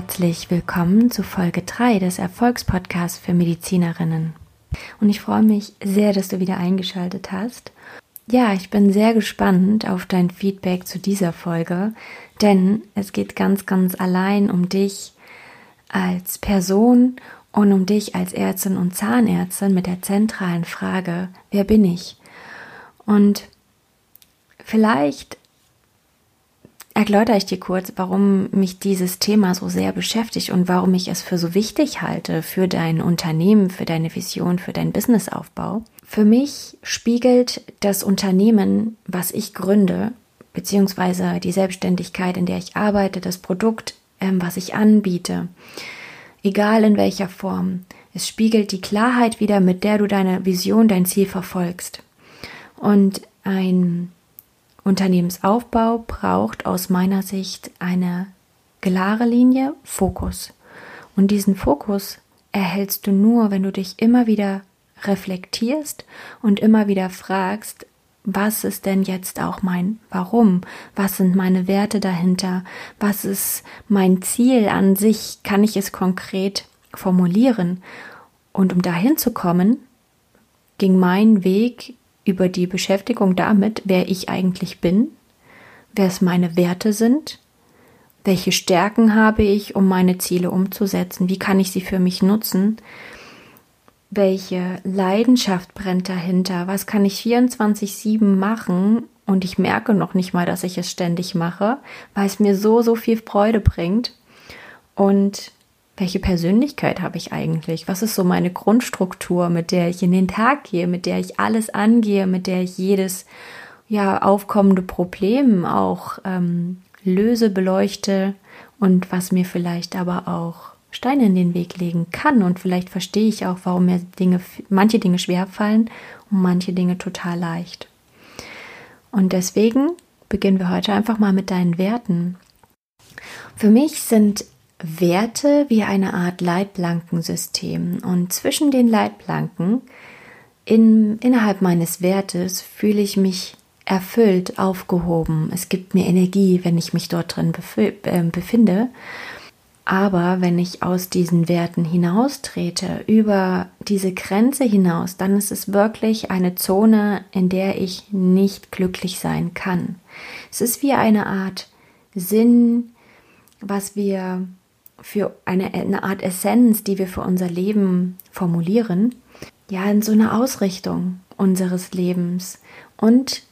Herzlich willkommen zu Folge 3 des Erfolgspodcasts für Medizinerinnen. Und ich freue mich sehr, dass du wieder eingeschaltet hast. Ja, ich bin sehr gespannt auf dein Feedback zu dieser Folge, denn es geht ganz, ganz allein um dich als Person und um dich als Ärztin und Zahnärztin mit der zentralen Frage, wer bin ich? Und vielleicht erläutere ich dir kurz, warum mich dieses Thema so sehr beschäftigt und warum ich es für so wichtig halte für dein Unternehmen, für deine Vision, für deinen Businessaufbau. Für mich spiegelt das Unternehmen, was ich gründe, beziehungsweise die Selbstständigkeit, in der ich arbeite, das Produkt, ähm, was ich anbiete, egal in welcher Form, es spiegelt die Klarheit wieder, mit der du deine Vision, dein Ziel verfolgst. Und ein Unternehmensaufbau braucht aus meiner Sicht eine klare Linie, Fokus. Und diesen Fokus erhältst du nur, wenn du dich immer wieder reflektierst und immer wieder fragst, was ist denn jetzt auch mein Warum? Was sind meine Werte dahinter? Was ist mein Ziel an sich? Kann ich es konkret formulieren? Und um dahin zu kommen, ging mein Weg über die Beschäftigung damit, wer ich eigentlich bin, wer es meine Werte sind, welche Stärken habe ich, um meine Ziele umzusetzen, wie kann ich sie für mich nutzen, welche Leidenschaft brennt dahinter, was kann ich 24/7 machen und ich merke noch nicht mal, dass ich es ständig mache, weil es mir so, so viel Freude bringt. Und welche Persönlichkeit habe ich eigentlich? Was ist so meine Grundstruktur, mit der ich in den Tag gehe, mit der ich alles angehe, mit der ich jedes ja aufkommende Problem auch ähm, löse, beleuchte und was mir vielleicht aber auch Steine in den Weg legen kann und vielleicht verstehe ich auch, warum mir Dinge, manche Dinge schwer fallen und manche Dinge total leicht. Und deswegen beginnen wir heute einfach mal mit deinen Werten. Für mich sind Werte wie eine Art Leitplankensystem. Und zwischen den Leitplanken, in, innerhalb meines Wertes, fühle ich mich erfüllt, aufgehoben. Es gibt mir Energie, wenn ich mich dort drin äh, befinde. Aber wenn ich aus diesen Werten hinaustrete, über diese Grenze hinaus, dann ist es wirklich eine Zone, in der ich nicht glücklich sein kann. Es ist wie eine Art Sinn, was wir für eine, eine Art Essenz, die wir für unser Leben formulieren, ja, in so eine Ausrichtung unseres Lebens. Und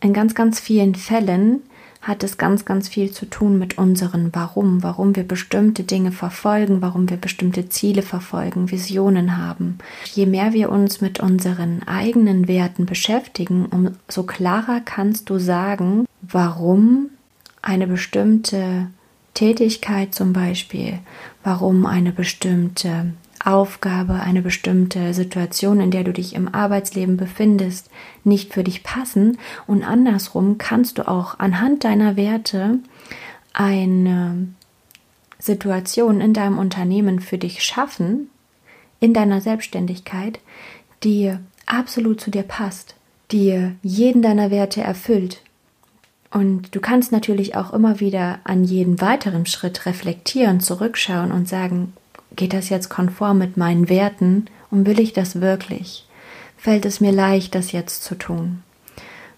in ganz, ganz vielen Fällen hat es ganz, ganz viel zu tun mit unseren Warum, warum wir bestimmte Dinge verfolgen, warum wir bestimmte Ziele verfolgen, Visionen haben. Je mehr wir uns mit unseren eigenen Werten beschäftigen, umso klarer kannst du sagen, warum eine bestimmte Tätigkeit zum Beispiel, warum eine bestimmte Aufgabe, eine bestimmte Situation, in der du dich im Arbeitsleben befindest, nicht für dich passen. Und andersrum kannst du auch anhand deiner Werte eine Situation in deinem Unternehmen für dich schaffen, in deiner Selbstständigkeit, die absolut zu dir passt, die jeden deiner Werte erfüllt, und du kannst natürlich auch immer wieder an jeden weiteren Schritt reflektieren, zurückschauen und sagen, geht das jetzt konform mit meinen Werten und will ich das wirklich? Fällt es mir leicht, das jetzt zu tun?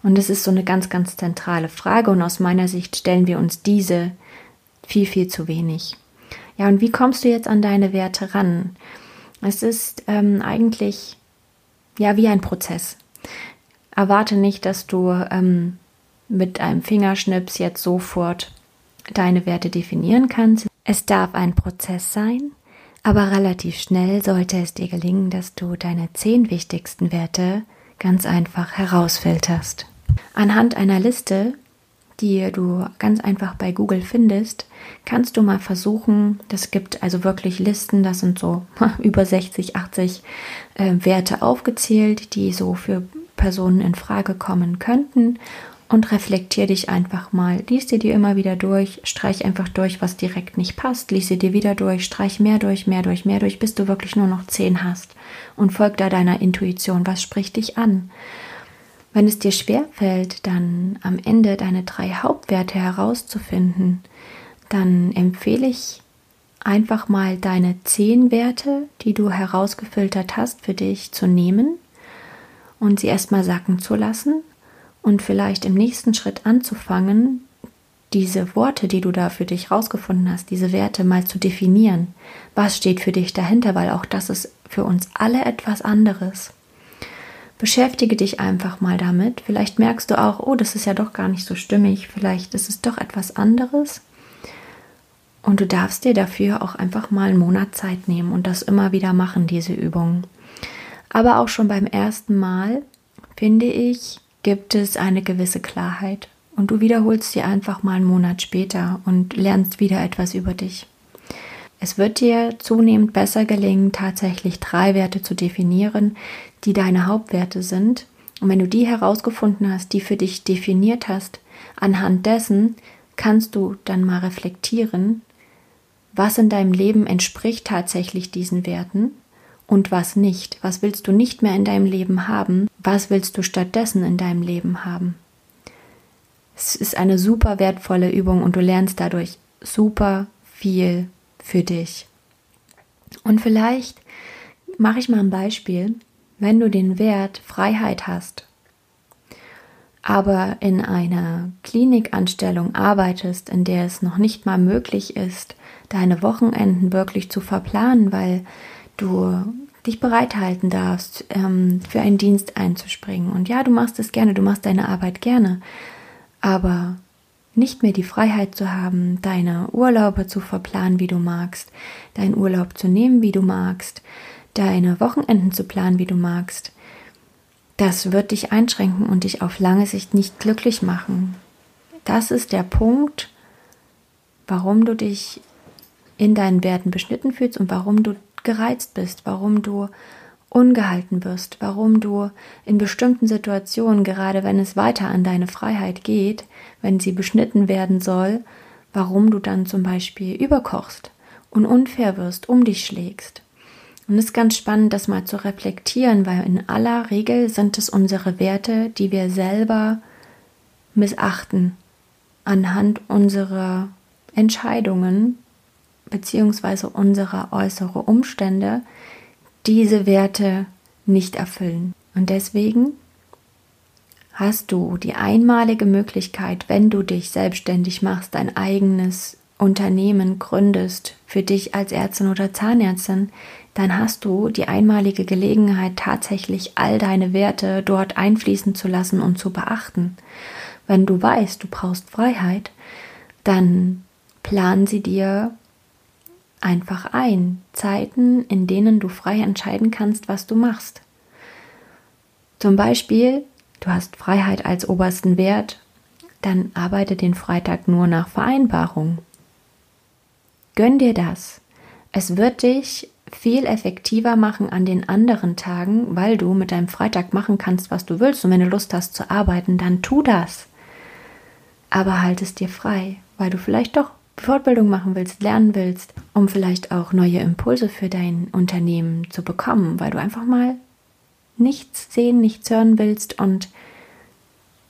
Und es ist so eine ganz, ganz zentrale Frage und aus meiner Sicht stellen wir uns diese viel, viel zu wenig. Ja, und wie kommst du jetzt an deine Werte ran? Es ist ähm, eigentlich ja wie ein Prozess. Erwarte nicht, dass du ähm, mit einem Fingerschnips jetzt sofort deine Werte definieren kannst. Es darf ein Prozess sein, aber relativ schnell sollte es dir gelingen, dass du deine zehn wichtigsten Werte ganz einfach herausfilterst. Anhand einer Liste die du ganz einfach bei Google findest, kannst du mal versuchen, das gibt also wirklich Listen, das sind so über 60, 80 äh, Werte aufgezählt, die so für Personen in Frage kommen könnten und reflektier dich einfach mal. Lies dir die immer wieder durch, streich einfach durch, was direkt nicht passt, lies sie dir wieder durch, streich mehr durch, mehr durch, mehr durch, bis du wirklich nur noch 10 hast und folg da deiner Intuition. Was spricht dich an? Wenn es dir schwerfällt, dann am Ende deine drei Hauptwerte herauszufinden, dann empfehle ich einfach mal deine zehn Werte, die du herausgefiltert hast, für dich zu nehmen und sie erstmal sacken zu lassen und vielleicht im nächsten Schritt anzufangen, diese Worte, die du da für dich rausgefunden hast, diese Werte mal zu definieren. Was steht für dich dahinter? Weil auch das ist für uns alle etwas anderes. Beschäftige dich einfach mal damit. Vielleicht merkst du auch, oh, das ist ja doch gar nicht so stimmig. Vielleicht ist es doch etwas anderes. Und du darfst dir dafür auch einfach mal einen Monat Zeit nehmen und das immer wieder machen, diese Übung. Aber auch schon beim ersten Mal, finde ich, gibt es eine gewisse Klarheit. Und du wiederholst sie einfach mal einen Monat später und lernst wieder etwas über dich. Es wird dir zunehmend besser gelingen, tatsächlich drei Werte zu definieren, die deine Hauptwerte sind. Und wenn du die herausgefunden hast, die für dich definiert hast, anhand dessen kannst du dann mal reflektieren, was in deinem Leben entspricht tatsächlich diesen Werten und was nicht. Was willst du nicht mehr in deinem Leben haben? Was willst du stattdessen in deinem Leben haben? Es ist eine super wertvolle Übung und du lernst dadurch super viel für dich. Und vielleicht mache ich mal ein Beispiel, wenn du den Wert Freiheit hast, aber in einer Klinikanstellung arbeitest, in der es noch nicht mal möglich ist, deine Wochenenden wirklich zu verplanen, weil du dich bereithalten darfst, ähm, für einen Dienst einzuspringen. Und ja, du machst es gerne, du machst deine Arbeit gerne, aber nicht mehr die Freiheit zu haben, deine Urlaube zu verplanen, wie du magst, deinen Urlaub zu nehmen, wie du magst, deine Wochenenden zu planen, wie du magst, das wird dich einschränken und dich auf lange Sicht nicht glücklich machen. Das ist der Punkt, warum du dich in deinen Werten beschnitten fühlst und warum du gereizt bist, warum du ungehalten wirst, warum du in bestimmten Situationen, gerade wenn es weiter an deine Freiheit geht, wenn sie beschnitten werden soll, warum du dann zum Beispiel überkochst und unfair wirst, um dich schlägst. Und es ist ganz spannend, das mal zu reflektieren, weil in aller Regel sind es unsere Werte, die wir selber missachten anhand unserer Entscheidungen beziehungsweise unsere äußere Umstände diese Werte nicht erfüllen. Und deswegen hast du die einmalige Möglichkeit, wenn du dich selbstständig machst, dein eigenes Unternehmen gründest für dich als Ärztin oder Zahnärztin, dann hast du die einmalige Gelegenheit, tatsächlich all deine Werte dort einfließen zu lassen und zu beachten. Wenn du weißt, du brauchst Freiheit, dann plan sie dir einfach ein. Zeiten, in denen du frei entscheiden kannst, was du machst. Zum Beispiel, du hast Freiheit als obersten Wert, dann arbeite den Freitag nur nach Vereinbarung. Gönn dir das. Es wird dich viel effektiver machen an den anderen Tagen, weil du mit deinem Freitag machen kannst, was du willst. Und wenn du Lust hast zu arbeiten, dann tu das. Aber halt es dir frei, weil du vielleicht doch Fortbildung machen willst, lernen willst, um vielleicht auch neue Impulse für dein Unternehmen zu bekommen, weil du einfach mal nichts sehen, nichts hören willst und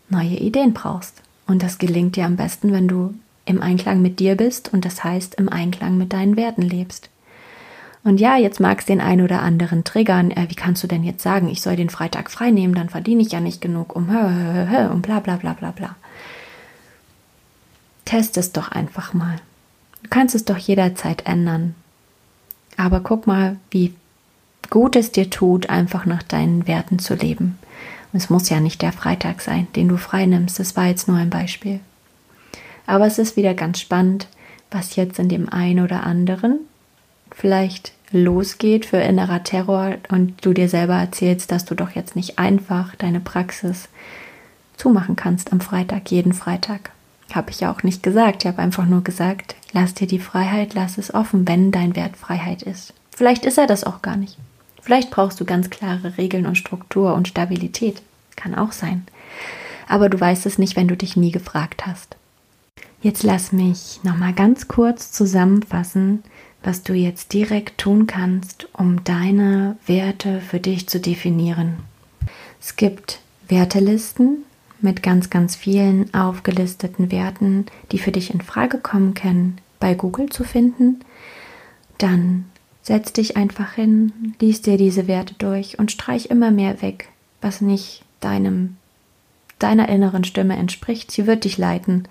neue Ideen brauchst. Und das gelingt dir am besten, wenn du im Einklang mit dir bist und das heißt im Einklang mit deinen Werten lebst. Und ja, jetzt mag es den einen oder anderen triggern. Äh, wie kannst du denn jetzt sagen, ich soll den Freitag frei nehmen, dann verdiene ich ja nicht genug um hö, hö, hö, und bla bla bla bla bla. Test es doch einfach mal. Du kannst es doch jederzeit ändern. Aber guck mal, wie gut es dir tut, einfach nach deinen Werten zu leben. Und es muss ja nicht der Freitag sein, den du frei nimmst. Das war jetzt nur ein Beispiel. Aber es ist wieder ganz spannend, was jetzt in dem einen oder anderen vielleicht losgeht für innerer Terror und du dir selber erzählst, dass du doch jetzt nicht einfach deine Praxis zumachen kannst am Freitag, jeden Freitag. Habe ich ja auch nicht gesagt. Ich habe einfach nur gesagt, lass dir die Freiheit, lass es offen, wenn dein Wert Freiheit ist. Vielleicht ist er das auch gar nicht. Vielleicht brauchst du ganz klare Regeln und Struktur und Stabilität. Kann auch sein. Aber du weißt es nicht, wenn du dich nie gefragt hast. Jetzt lass mich nochmal ganz kurz zusammenfassen, was du jetzt direkt tun kannst, um deine Werte für dich zu definieren. Es gibt Wertelisten mit ganz, ganz vielen aufgelisteten Werten, die für dich in Frage kommen können, bei Google zu finden. Dann setz dich einfach hin, lies dir diese Werte durch und streich immer mehr weg, was nicht deinem deiner inneren Stimme entspricht. Sie wird dich leiten.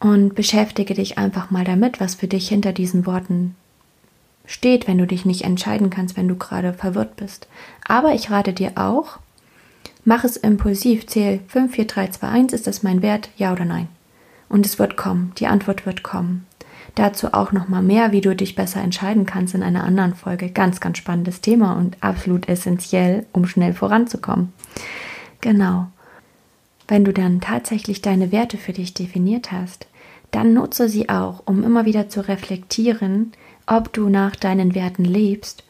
Und beschäftige dich einfach mal damit, was für dich hinter diesen Worten steht, wenn du dich nicht entscheiden kannst, wenn du gerade verwirrt bist. Aber ich rate dir auch, mach es impulsiv, zähl 5, 4, 3, 2, 1, ist das mein Wert, ja oder nein? Und es wird kommen, die Antwort wird kommen. Dazu auch noch mal mehr, wie du dich besser entscheiden kannst in einer anderen Folge. Ganz, ganz spannendes Thema und absolut essentiell, um schnell voranzukommen. Genau. Wenn du dann tatsächlich deine Werte für dich definiert hast, dann nutze sie auch, um immer wieder zu reflektieren, ob du nach deinen Werten lebst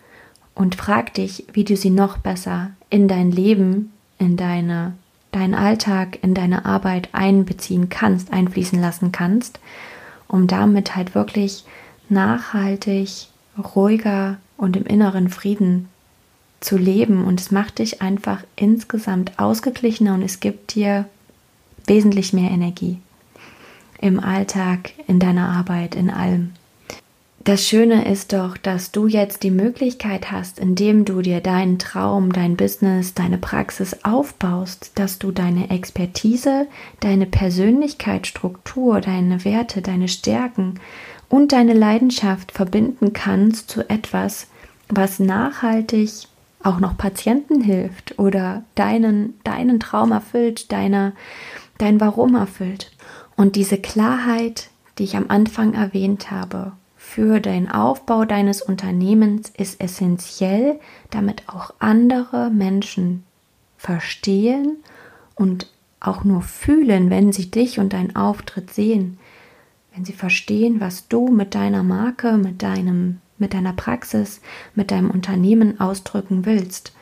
und frag dich, wie du sie noch besser in dein Leben, in deine, deinen Alltag, in deine Arbeit einbeziehen kannst, einfließen lassen kannst, um damit halt wirklich nachhaltig, ruhiger und im inneren Frieden zu leben und es macht dich einfach insgesamt ausgeglichener und es gibt dir wesentlich mehr Energie im Alltag, in deiner Arbeit, in allem. Das Schöne ist doch, dass du jetzt die Möglichkeit hast, indem du dir deinen Traum, dein Business, deine Praxis aufbaust, dass du deine Expertise, deine Persönlichkeitsstruktur, deine Werte, deine Stärken und deine Leidenschaft verbinden kannst zu etwas, was nachhaltig auch noch Patienten hilft oder deinen, deinen Traum erfüllt, deine, dein Warum erfüllt. Und diese Klarheit, die ich am Anfang erwähnt habe, für den Aufbau deines Unternehmens ist essentiell, damit auch andere Menschen verstehen und auch nur fühlen, wenn sie dich und deinen Auftritt sehen, wenn sie verstehen, was du mit deiner Marke, mit deinem mit deiner Praxis, mit deinem Unternehmen ausdrücken willst,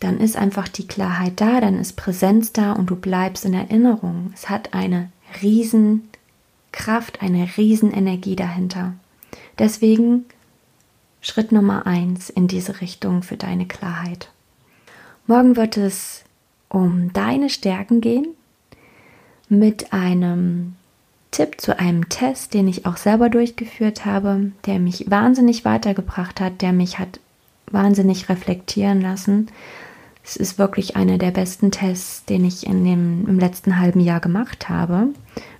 dann ist einfach die Klarheit da, dann ist Präsenz da und du bleibst in Erinnerung. Es hat eine Riesenkraft, eine Riesenenergie dahinter. Deswegen Schritt Nummer eins in diese Richtung für deine Klarheit. Morgen wird es um deine Stärken gehen mit einem Tipp zu einem Test, den ich auch selber durchgeführt habe, der mich wahnsinnig weitergebracht hat, der mich hat wahnsinnig reflektieren lassen. Es ist wirklich einer der besten Tests, den ich in dem, im letzten halben Jahr gemacht habe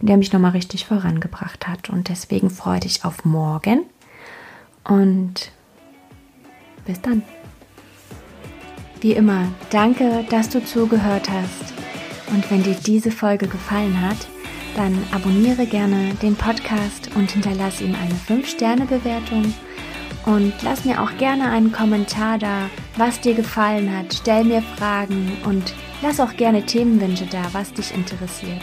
der mich nochmal richtig vorangebracht hat. Und deswegen freue dich auf morgen und bis dann. Wie immer, danke, dass du zugehört hast. Und wenn dir diese Folge gefallen hat, dann abonniere gerne den Podcast und hinterlasse ihm eine 5-Sterne-Bewertung. Und lass mir auch gerne einen Kommentar da, was dir gefallen hat. Stell mir Fragen und lass auch gerne Themenwünsche da, was dich interessiert.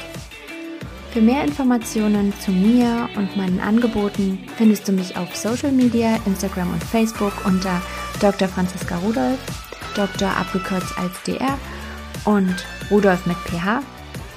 Für mehr Informationen zu mir und meinen Angeboten findest du mich auf Social Media, Instagram und Facebook unter Dr. Franziska Rudolf, Dr. abgekürzt als DR und Rudolf mit PH